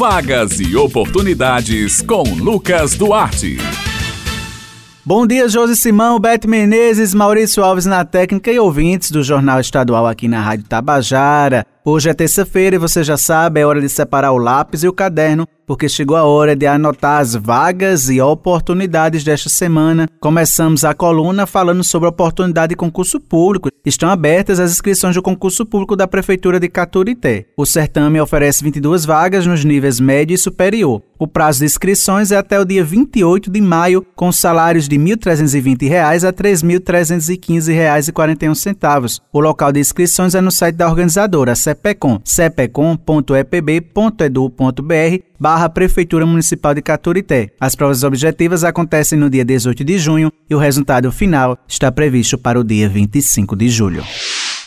Vagas e oportunidades com Lucas Duarte. Bom dia, Josi Simão, Beto Menezes, Maurício Alves na técnica e ouvintes do Jornal Estadual aqui na Rádio Tabajara. Hoje é terça-feira e você já sabe, é hora de separar o lápis e o caderno, porque chegou a hora de anotar as vagas e oportunidades desta semana. Começamos a coluna falando sobre a oportunidade de concurso público. Estão abertas as inscrições do concurso público da Prefeitura de Caturité. O certame oferece 22 vagas nos níveis médio e superior. O prazo de inscrições é até o dia 28 de maio, com salários de R$ 1.320 a R$ 3.315,41. O local de inscrições é no site da organizadora, CEPECOM, cepecom.epb.edu.br barra Prefeitura Municipal de Caturité. As provas objetivas acontecem no dia 18 de junho e o resultado final está previsto para o dia 25 de julho.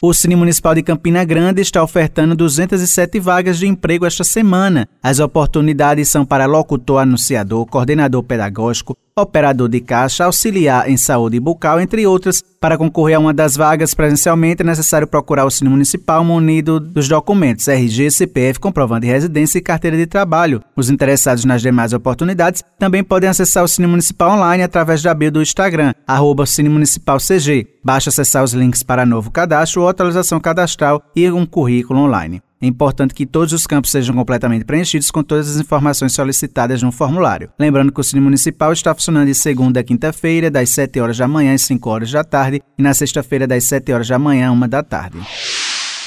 O Cine Municipal de Campina Grande está ofertando 207 vagas de emprego esta semana. As oportunidades são para locutor anunciador, coordenador pedagógico, operador de caixa, auxiliar em saúde bucal, entre outras. Para concorrer a uma das vagas presencialmente, é necessário procurar o Cine Municipal munido dos documentos RG, CPF, comprovando de residência e carteira de trabalho. Os interessados nas demais oportunidades também podem acessar o Cine Municipal online através da bio do Instagram, arroba Cine Municipal CG. Basta acessar os links para novo cadastro ou atualização cadastral e um currículo online. É importante que todos os campos sejam completamente preenchidos com todas as informações solicitadas no formulário. Lembrando que o Cine Municipal está funcionando de segunda a quinta-feira, das 7 horas da manhã às 5 horas da tarde, e na sexta-feira, das 7 horas da manhã à 1 da tarde.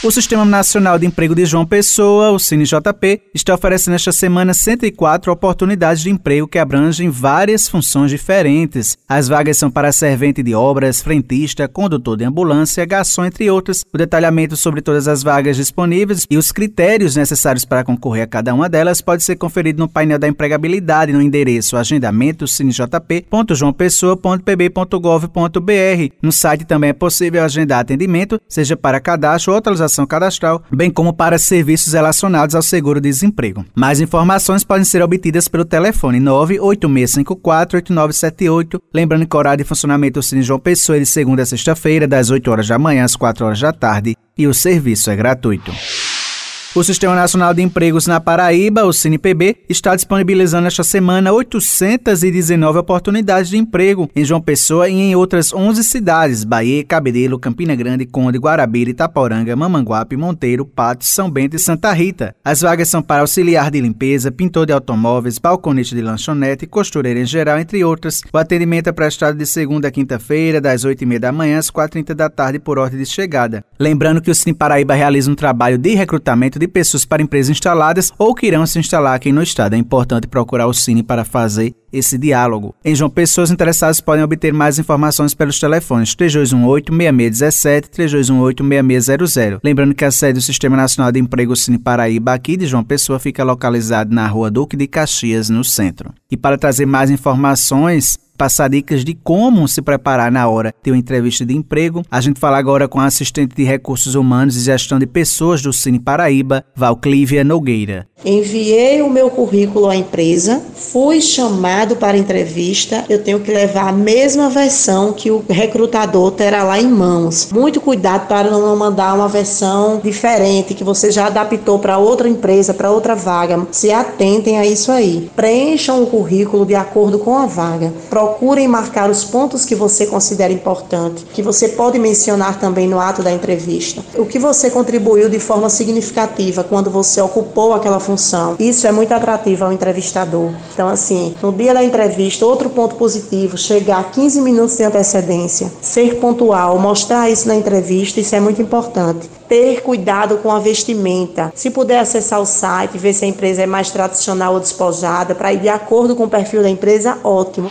O Sistema Nacional de Emprego de João Pessoa, o CineJP, está oferecendo esta semana 104 oportunidades de emprego que abrangem várias funções diferentes. As vagas são para servente de obras, frentista, condutor de ambulância, garçom, entre outras. O detalhamento sobre todas as vagas disponíveis e os critérios necessários para concorrer a cada uma delas pode ser conferido no painel da empregabilidade no endereço agendamento. No site também é possível agendar atendimento, seja para cadastro ou atualização cadastral, bem como para serviços relacionados ao seguro-desemprego. Mais informações podem ser obtidas pelo telefone 986548978, lembrando que o horário de funcionamento do Cine João Pessoa é de segunda a sexta-feira, das 8 horas da manhã às 4 horas da tarde, e o serviço é gratuito. O Sistema Nacional de Empregos na Paraíba, o CinePB, está disponibilizando esta semana 819 oportunidades de emprego em João Pessoa e em outras 11 cidades: Bahia, Cabedelo, Campina Grande, Conde, Guarabira, Itaporanga, Mamanguape, Monteiro, Patos, São Bento e Santa Rita. As vagas são para auxiliar de limpeza, pintor de automóveis, balconete de lanchonete, costureira em geral, entre outras. O atendimento é prestado de segunda a quinta-feira, das 8h30 da manhã às 4h30 da tarde, por ordem de chegada. Lembrando que o Cine Paraíba realiza um trabalho de recrutamento de de pessoas para empresas instaladas ou que irão se instalar aqui no estado. É importante procurar o Cine para fazer esse diálogo. Em João Pessoas, interessados podem obter mais informações pelos telefones 3218-6617 3218-6600. Lembrando que a sede do Sistema Nacional de Emprego Cine Paraíba aqui de João Pessoa fica localizada na rua Duque de Caxias, no centro. E para trazer mais informações, passar dicas de como se preparar na hora de uma entrevista de emprego. A gente fala agora com a assistente de recursos humanos e gestão de pessoas do Cine Paraíba, Valclívia Nogueira. Enviei o meu currículo à empresa, fui chamado para entrevista, eu tenho que levar a mesma versão que o recrutador terá lá em mãos. Muito cuidado para não mandar uma versão diferente que você já adaptou para outra empresa, para outra vaga. Se atentem a isso aí. Preencham o currículo de acordo com a vaga procurem marcar os pontos que você considera importante, que você pode mencionar também no ato da entrevista. O que você contribuiu de forma significativa quando você ocupou aquela função. Isso é muito atrativo ao entrevistador. Então, assim, no dia da entrevista, outro ponto positivo, chegar 15 minutos de antecedência, ser pontual, mostrar isso na entrevista, isso é muito importante ter cuidado com a vestimenta. Se puder acessar o site, ver se a empresa é mais tradicional ou despojada, para ir de acordo com o perfil da empresa, ótimo.